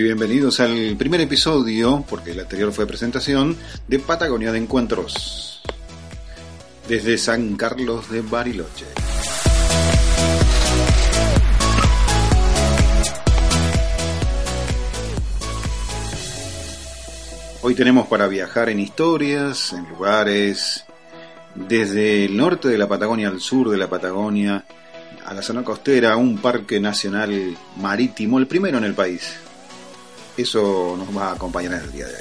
bienvenidos al primer episodio, porque el anterior fue presentación, de Patagonia de Encuentros. Desde San Carlos de Bariloche. Hoy tenemos para viajar en historias, en lugares, desde el norte de la Patagonia al sur de la Patagonia, a la zona costera, un parque nacional marítimo, el primero en el país. Eso nos va a acompañar en el día de hoy.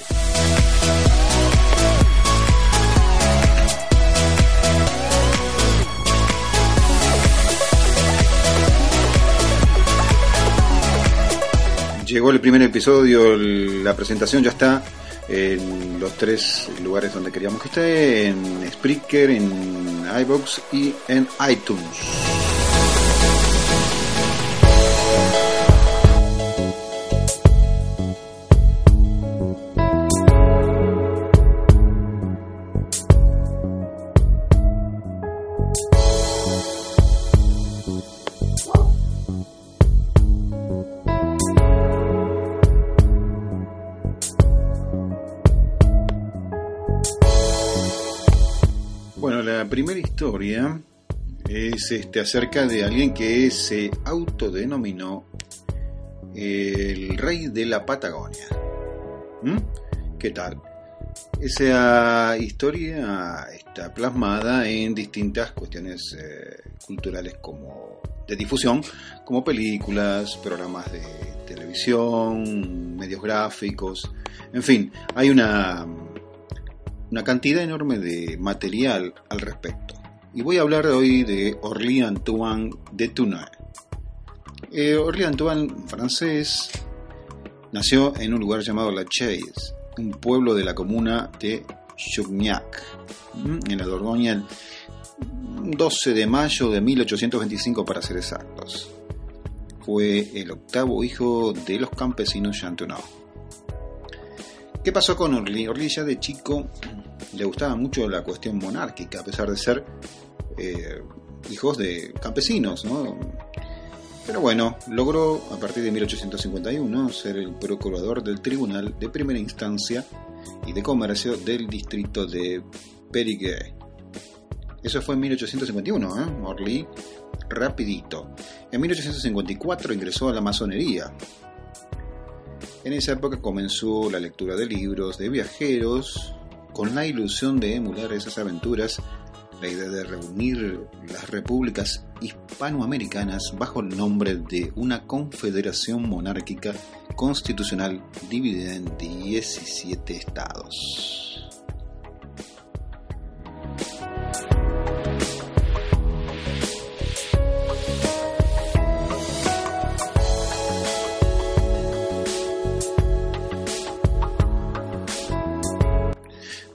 Llegó el primer episodio, la presentación ya está en los tres lugares donde queríamos que esté, en Spreaker, en iBox y en iTunes. Es este, acerca de alguien que se autodenominó el rey de la Patagonia. ¿Mm? ¿Qué tal? Esa historia está plasmada en distintas cuestiones eh, culturales como de difusión, como películas, programas de televisión, medios gráficos, en fin, hay una, una cantidad enorme de material al respecto. Y voy a hablar hoy de Orly Antoine de Tournai. Eh, Orly Antoine, francés, nació en un lugar llamado La Chaise, un pueblo de la comuna de Chugnac, en la Dordoña, el 12 de mayo de 1825 para ser exactos. Fue el octavo hijo de los campesinos Chantonou. ¿Qué pasó con Orly? Orly ya de chico le gustaba mucho la cuestión monárquica, a pesar de ser eh, hijos de campesinos, ¿no? Pero bueno, logró a partir de 1851 ser el procurador del Tribunal de Primera Instancia y de Comercio del distrito de Périgueux. Eso fue en 1851, ¿eh? Rapidito. En 1854 ingresó a la masonería. En esa época comenzó la lectura de libros de viajeros con la ilusión de emular esas aventuras la idea de reunir las repúblicas hispanoamericanas bajo el nombre de una confederación monárquica constitucional dividida en 17 estados.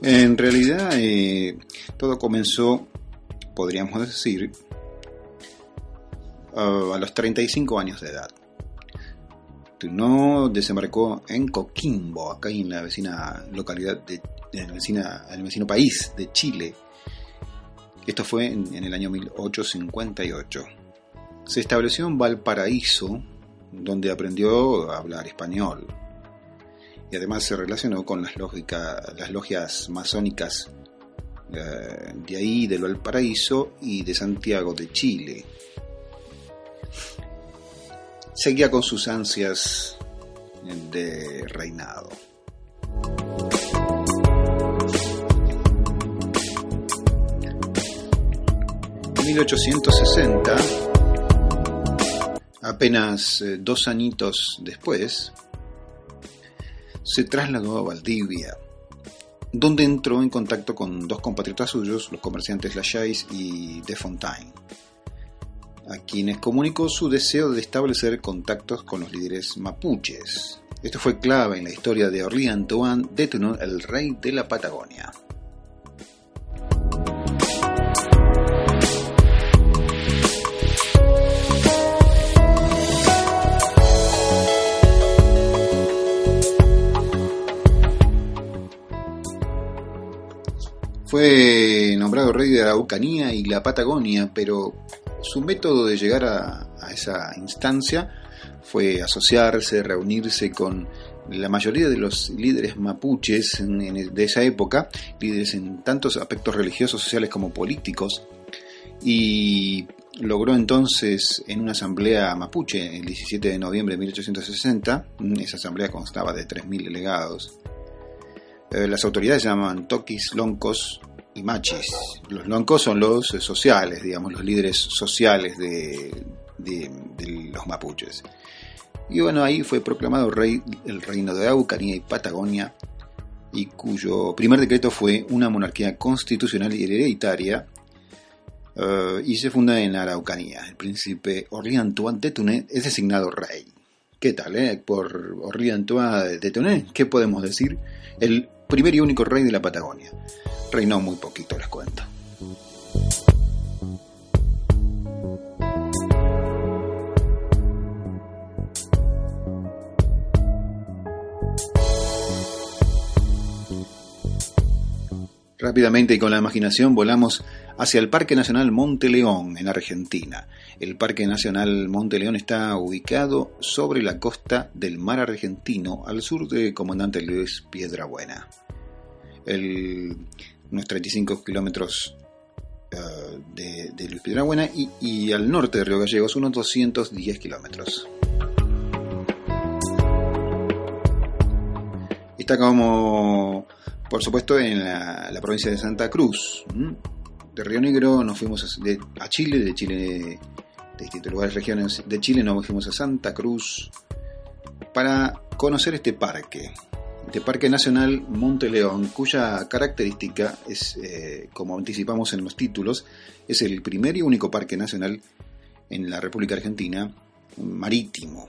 En realidad, todo comenzó, podríamos decir, uh, a los 35 años de edad. No desembarcó en Coquimbo, acá en la vecina localidad, de, en, vecina, en el vecino país de Chile. Esto fue en, el año 1858. Se estableció en Valparaíso, donde aprendió a hablar español y además se relacionó con las, lógica, las logias masónicas eh, de ahí, del Valparaíso y de Santiago de Chile. Seguía con sus ansias de reinado. 1860, apenas eh, dos añitos después, se trasladó a Valdivia, donde entró en contacto con dos compatriotas suyos, los comerciantes Lachais y De Fontaine, a quienes comunicó su deseo de establecer contactos con los líderes mapuches. Esto fue clave en la historia de Orly Antoine de el rey de la Patagonia. Fue nombrado rey de Araucanía y la Patagonia, pero su método de llegar a, esa instancia fue asociarse, reunirse con la mayoría de los líderes mapuches de esa época, líderes en tantos aspectos religiosos, sociales como políticos, y logró entonces en una asamblea mapuche el 17 de noviembre de 1860, esa asamblea constaba de 3.000 delegados, eh, las autoridades llaman toquis, loncos y machis. Los loncos son los sociales, digamos, los líderes sociales de, los mapuches. Y bueno, ahí fue proclamado rey el reino de Araucanía y Patagonia, y cuyo primer decreto fue una monarquía constitucional y hereditaria, eh, y se funda en Araucanía. El príncipe Orly Antoine de Tuné es designado rey. ¿Qué tal, eh? Por Orly Antoine de Tuné, ¿qué podemos decir? El primer y único rey de la Patagonia. Reinó muy poquito, les cuento. Rápidamente y con la imaginación volamos hacia el Parque Nacional Monte León, en Argentina. El Parque Nacional Monte León está ubicado sobre la costa del mar argentino, al sur de Comandante Luis Piedrabuena el, unos 35 kilómetros uh, de, de, Luis Piedrabuena y, y, al norte de Río Gallegos unos 210 kilómetros. Está como, por supuesto, en la, la provincia de Santa Cruz. De Río Negro nos fuimos a, a Chile, de Chile, de distintos lugares, regiones de Chile, nos fuimos a Santa Cruz para conocer este parque, de Parque Nacional Monte León, cuya característica es, eh, como anticipamos en los títulos, es el primer y único parque nacional en la República Argentina marítimo.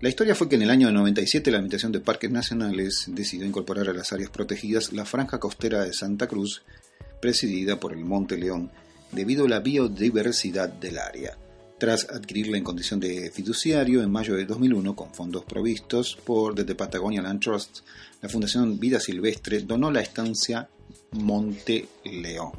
La historia fue que en el año 97 la Administración de Parques Nacionales decidió incorporar a las áreas protegidas la franja costera de Santa Cruz, presidida por el Monte León, debido a la biodiversidad del área tras adquirirla en condición de fiduciario en mayo de 2001 con fondos provistos por The Patagonia Land Trust, la Fundación Vida Silvestre donó la estancia Monte León.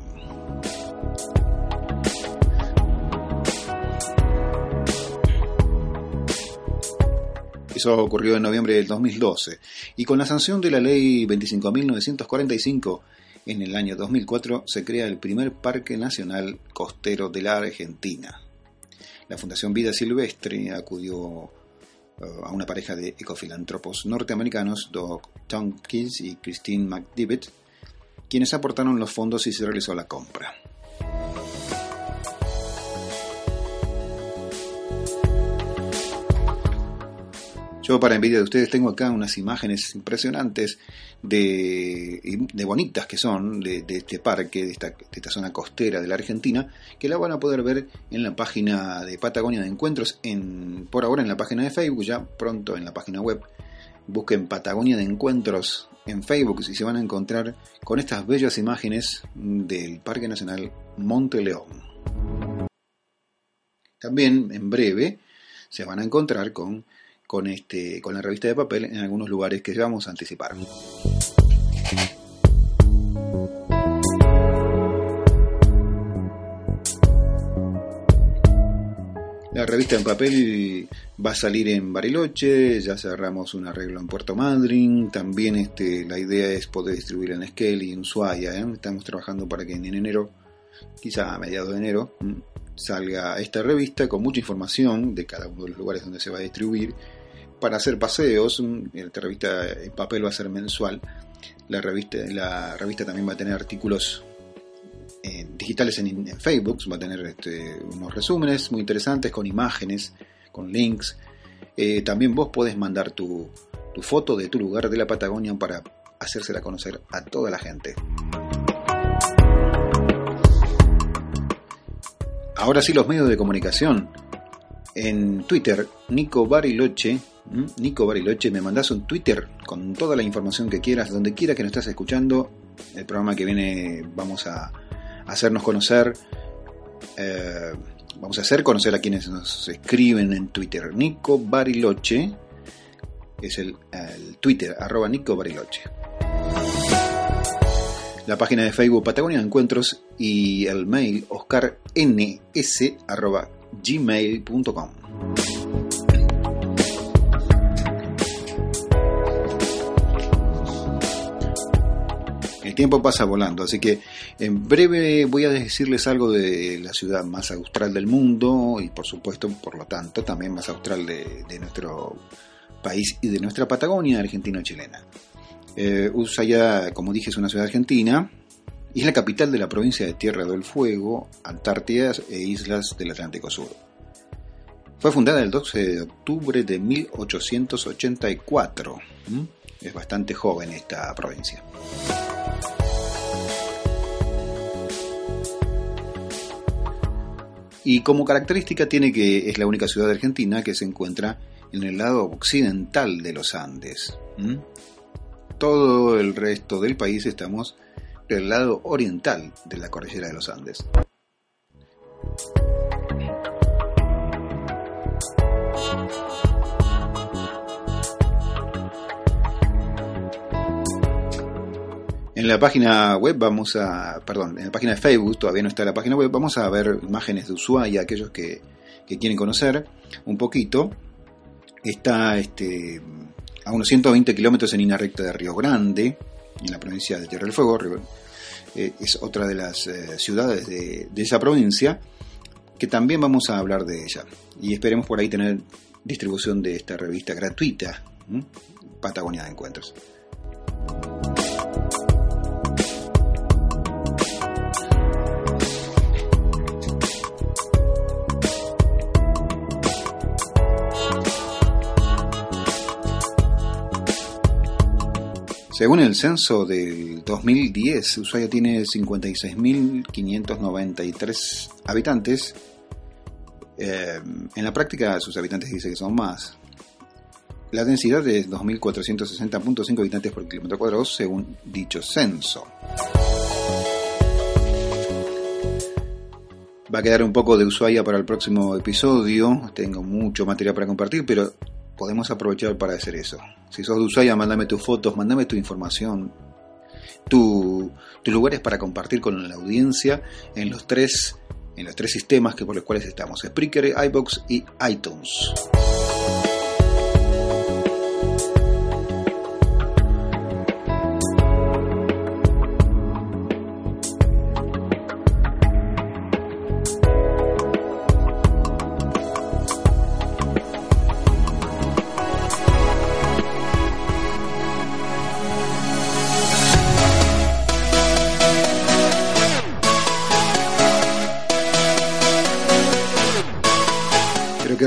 Eso ocurrió en noviembre del 2012 y con la sanción de la ley 25.945 en el año 2004 se crea el primer Parque Nacional Costero de la Argentina. La Fundación Vida Silvestre acudió eh, a una pareja de ecofilántropos norteamericanos, Doug Tompkins y Christine McDivitt, quienes aportaron los fondos y se realizó la compra. Para envidia de ustedes tengo acá unas imágenes impresionantes de, bonitas que son de, este parque, de esta, zona costera de la Argentina, que la van a poder ver en la página de Patagonia de Encuentros, en, por ahora en la página de Facebook, ya pronto en la página web. Busquen Patagonia de Encuentros en Facebook y se van a encontrar con estas bellas imágenes del Parque Nacional Monte León. También en breve se van a encontrar con con, este, con la revista de papel en algunos lugares que vamos a anticipar. La revista en papel va a salir en Bariloche, ya cerramos un arreglo en Puerto Madryn, también este, la idea es poder distribuir en Esquel y en Ushuaia, ¿eh? estamos trabajando para que en enero, quizá a mediados de enero, salga esta revista con mucha información de cada uno de los lugares donde se va a distribuir para hacer paseos. Esta revista en papel va a ser mensual. La revista, también va a tener artículos digitales en, Facebook, va a tener este, unos resúmenes muy interesantes con imágenes, con links. Eh, también vos podés mandar tu, tu foto de tu lugar de la Patagonia para hacérsela conocer a toda la gente. Ahora sí los medios de comunicación. En Twitter, Nico Bariloche, Nico Bariloche, me mandás un Twitter con toda la información que quieras, donde quiera que nos estés escuchando. El programa que viene vamos a hacernos conocer, eh, vamos a hacer conocer a quienes nos escriben en Twitter. Nico Bariloche es el, Twitter, arroba Nico Bariloche la página de Facebook Patagonia Encuentros y el mail oscarns.gmail.com. El tiempo pasa volando, así que en breve voy a decirles algo de la ciudad más austral del mundo y por supuesto, por lo tanto, también más austral de, nuestro país y de nuestra Patagonia argentino-chilena. Eh, Ushuaia, como dije, es una ciudad argentina y es la capital de la provincia de Tierra del Fuego, Antártida e islas del Atlántico Sur. Fue fundada el 12 de octubre de 1884. Es bastante joven esta provincia. Y como característica tiene que es la única ciudad Argentina que se encuentra en el lado occidental de los Andes todo el resto del país estamos del lado oriental de la cordillera de los Andes. La página web vamos a, perdón, en la página de Facebook, todavía no está la página web, vamos a ver imágenes de Ushuaia, aquellos que, quieren conocer un poquito. Está este, a unos 120 kilómetros en línea recta de Río Grande, en la provincia de Tierra del Fuego. Eh, es otra de las eh, ciudades de, esa provincia, que también vamos a hablar de ella. Y esperemos por ahí tener distribución de esta revista gratuita, Patagonia de Encuentros. Según el censo del 2010, Ushuaia tiene 56.593 habitantes. Eh, en la práctica sus habitantes dicen que son más. La densidad es 2.460.5 habitantes por kilómetro cuadrado según dicho censo. Va a quedar un poco de Ushuaia para el próximo episodio. Tengo mucho material para compartir, pero podemos aprovechar para hacer eso. Si sos de Ushuaia, mándame tus fotos, mándame tu información, tus lugares para compartir con la audiencia en los tres, en los tres sistemas que por los cuales estamos, Spreaker, iBox y iTunes.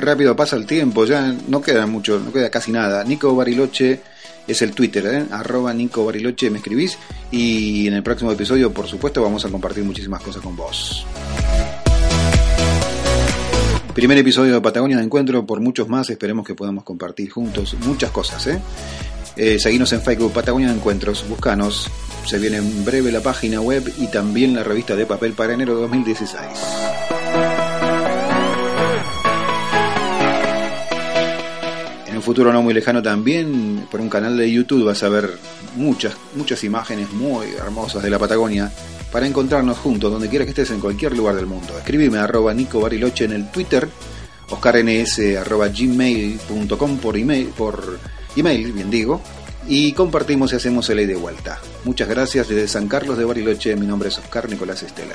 Rápido pasa el tiempo, ya no queda mucho, no queda casi nada. Nico Bariloche es el Twitter, ¿eh? arroba Nico Bariloche me escribís y en el próximo episodio por supuesto vamos a compartir muchísimas cosas con vos. Primer episodio de Patagonia de Encuentro, por muchos más, esperemos que podamos compartir juntos muchas cosas. ¿eh? Eh, seguimos en Facebook Patagonia de Encuentros, buscanos, se viene en breve la página web y también la revista de papel para enero de 2016. Futuro no muy lejano también, por un canal de YouTube vas a ver muchas, muchas imágenes muy hermosas de la Patagonia para encontrarnos juntos, donde quiera que estés en cualquier lugar del mundo. Escríbeme arroba Nico Bariloche en el Twitter, oscarns arroba gmail.com por email, por email, bien digo, y compartimos y hacemos el ley de vuelta. Muchas gracias desde San Carlos de Bariloche, mi nombre es Oscar Nicolás Estela.